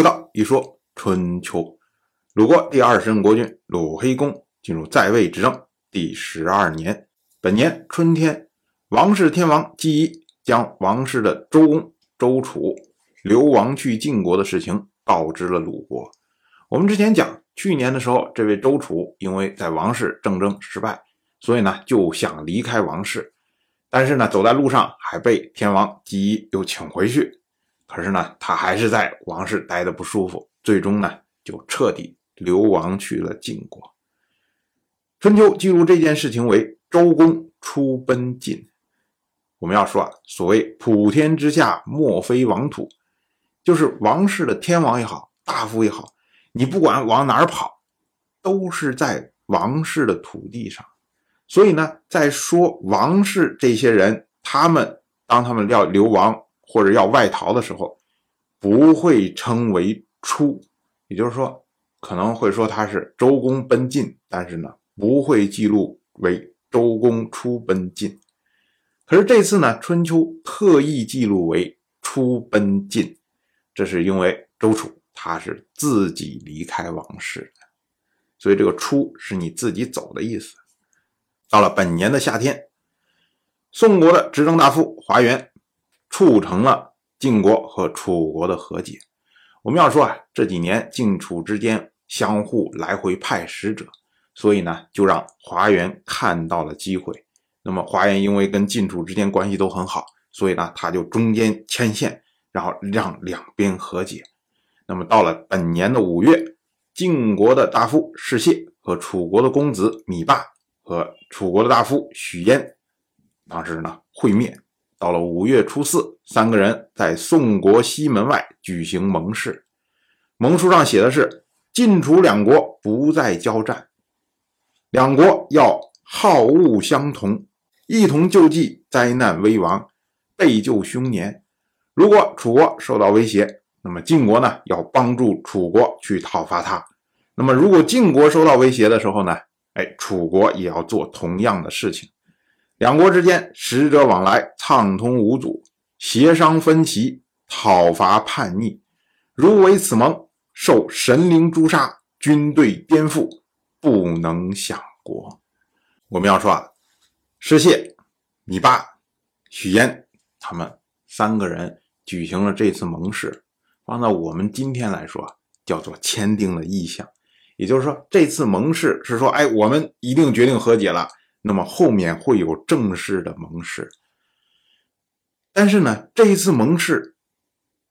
回到一说春秋，鲁国第二十任国君鲁黑公进入在位执政第十二年，本年春天，王室天王姬仪将王室的周公周楚流亡去晋国的事情告知了鲁国。我们之前讲，去年的时候，这位周楚因为在王室政争失败，所以呢就想离开王室，但是呢走在路上还被天王姬仪又请回去。可是呢，他还是在王室待的不舒服，最终呢就彻底流亡去了晋国。春秋记录这件事情为周公出奔晋。我们要说啊，所谓普天之下莫非王土，就是王室的天王也好，大夫也好，你不管往哪儿跑，都是在王室的土地上。所以呢，在说王室这些人，他们当他们要流亡。或者要外逃的时候，不会称为出，也就是说，可能会说他是周公奔晋，但是呢，不会记录为周公出奔晋。可是这次呢，春秋特意记录为出奔晋，这是因为周楚他是自己离开王室的，所以这个出是你自己走的意思。到了本年的夏天，宋国的执政大夫华元。促成了晋国和楚国的和解。我们要说啊，这几年晋楚之间相互来回派使者，所以呢，就让华元看到了机会。那么华元因为跟晋楚之间关系都很好，所以呢，他就中间牵线，然后让两边和解。那么到了本年的五月，晋国的大夫士燮和楚国的公子芈霸和楚国的大夫许嫣，当时呢会面。到了五月初四，三个人在宋国西门外举行盟誓。盟书上写的是：晋楚两国不再交战，两国要好恶相同，一同救济灾难危亡，备救凶年。如果楚国受到威胁，那么晋国呢要帮助楚国去讨伐他。那么如果晋国受到威胁的时候呢，哎，楚国也要做同样的事情。两国之间使者往来，畅通无阻，协商分歧，讨伐叛逆。如违此盟，受神灵诛杀，军队颠覆，不能享国。我们要说啊，士燮、芈霸、许嫣他们三个人举行了这次盟誓，放到我们今天来说，叫做签订了意向。也就是说，这次盟誓是说，哎，我们一定决定和解了。那么后面会有正式的盟誓，但是呢，这一次盟誓，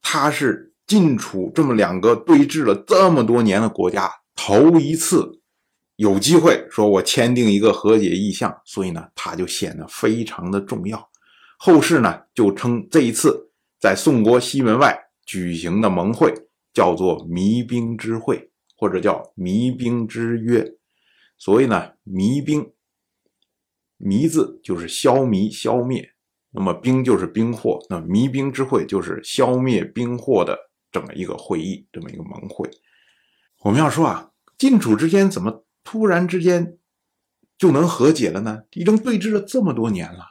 它是晋楚这么两个对峙了这么多年的国家头一次有机会说我签订一个和解意向，所以呢，它就显得非常的重要。后世呢就称这一次在宋国西门外举行的盟会叫做弭兵之会，或者叫弭兵之约。所以呢，弭兵。弭字就是消弭、消灭，那么兵就是兵祸，那弭兵之会就是消灭兵祸的这么一个会议，这么一个盟会。我们要说啊，晋楚之间怎么突然之间就能和解了呢？已经对峙了这么多年了，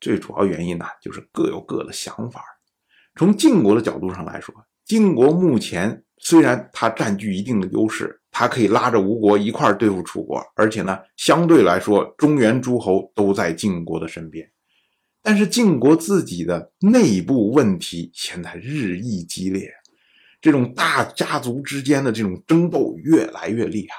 最主要原因呢，就是各有各的想法。从晋国的角度上来说，晋国目前虽然他占据一定的优势。他可以拉着吴国一块儿对付楚国，而且呢，相对来说，中原诸侯都在晋国的身边。但是晋国自己的内部问题现在日益激烈，这种大家族之间的这种争斗越来越厉害。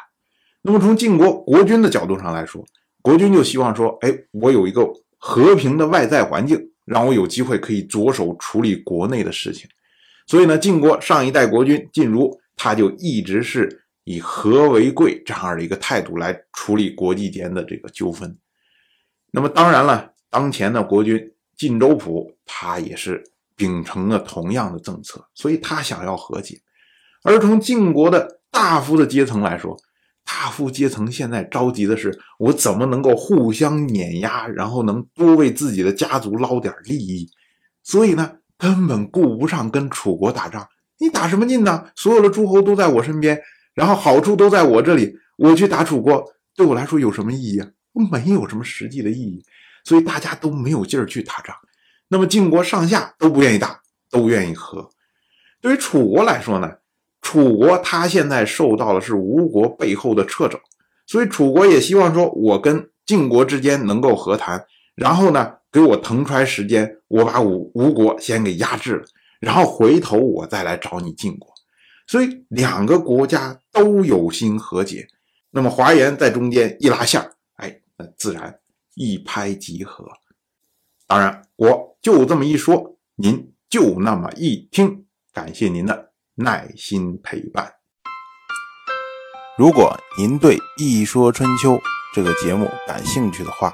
那么从晋国国君的角度上来说，国君就希望说：“哎，我有一个和平的外在环境，让我有机会可以着手处理国内的事情。”所以呢，晋国上一代国君晋如，他就一直是。以和为贵这样的一个态度来处理国际间的这个纠纷，那么当然了，当前的国君晋州府他也是秉承了同样的政策，所以他想要和解。而从晋国的大夫的阶层来说，大夫阶层现在着急的是，我怎么能够互相碾压，然后能多为自己的家族捞点利益，所以呢，根本顾不上跟楚国打仗。你打什么劲呢？所有的诸侯都在我身边。然后好处都在我这里，我去打楚国，对我来说有什么意义啊？没有什么实际的意义，所以大家都没有劲儿去打仗。那么晋国上下都不愿意打，都愿意和。对于楚国来说呢，楚国他现在受到的是吴国背后的掣肘，所以楚国也希望说，我跟晋国之间能够和谈，然后呢，给我腾出来时间，我把吴吴国先给压制了，然后回头我再来找你晋国。所以两个国家都有心和解，那么华严在中间一拉线，哎，那自然一拍即合。当然，我就这么一说，您就那么一听，感谢您的。耐心陪伴。如果您对《一说春秋》这个节目感兴趣的话，